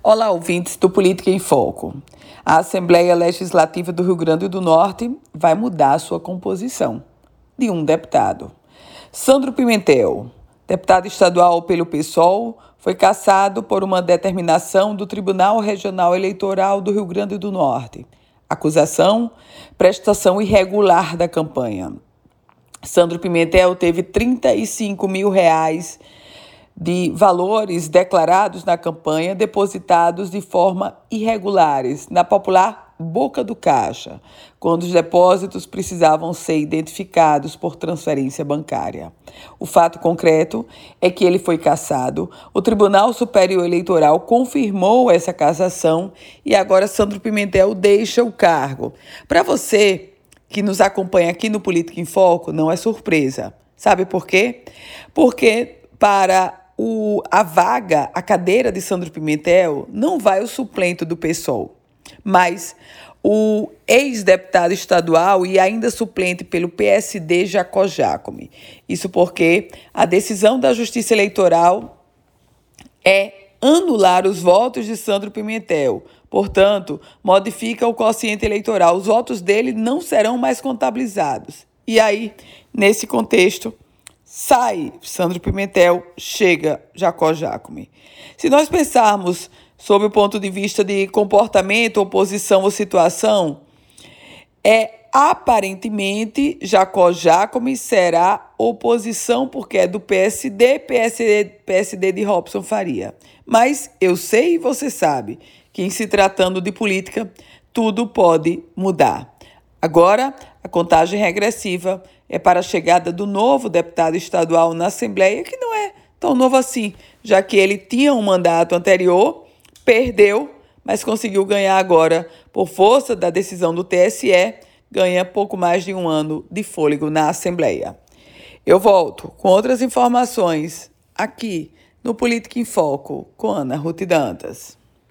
Olá, ouvintes do Política em Foco. A Assembleia Legislativa do Rio Grande do Norte vai mudar a sua composição de um deputado. Sandro Pimentel, deputado estadual pelo PSOL, foi cassado por uma determinação do Tribunal Regional Eleitoral do Rio Grande do Norte. Acusação: prestação irregular da campanha. Sandro Pimentel teve 35 mil reais de valores declarados na campanha depositados de forma irregulares na popular boca do caixa, quando os depósitos precisavam ser identificados por transferência bancária. O fato concreto é que ele foi cassado, o Tribunal Superior Eleitoral confirmou essa cassação e agora Sandro Pimentel deixa o cargo. Para você que nos acompanha aqui no Política em Foco, não é surpresa. Sabe por quê? Porque para o, a vaga, a cadeira de Sandro Pimentel, não vai o suplente do PSOL, mas o ex-deputado estadual e ainda suplente pelo PSD Jacó Jacome. Isso porque a decisão da Justiça Eleitoral é anular os votos de Sandro Pimentel. Portanto, modifica o quociente eleitoral. Os votos dele não serão mais contabilizados. E aí, nesse contexto, sai Sandro Pimentel, chega Jacó Jacome. Se nós pensarmos sob o ponto de vista de comportamento, oposição ou situação, é aparentemente Jacó Jacome será oposição porque é do PSD, PSD, PSD de Robson Faria. Mas eu sei e você sabe que em se tratando de política, tudo pode mudar. Agora, a contagem regressiva é para a chegada do novo deputado estadual na Assembleia, que não é tão novo assim, já que ele tinha um mandato anterior, perdeu, mas conseguiu ganhar agora por força da decisão do TSE, ganha pouco mais de um ano de fôlego na Assembleia. Eu volto com outras informações aqui no Política em Foco com Ana Ruth Dantas.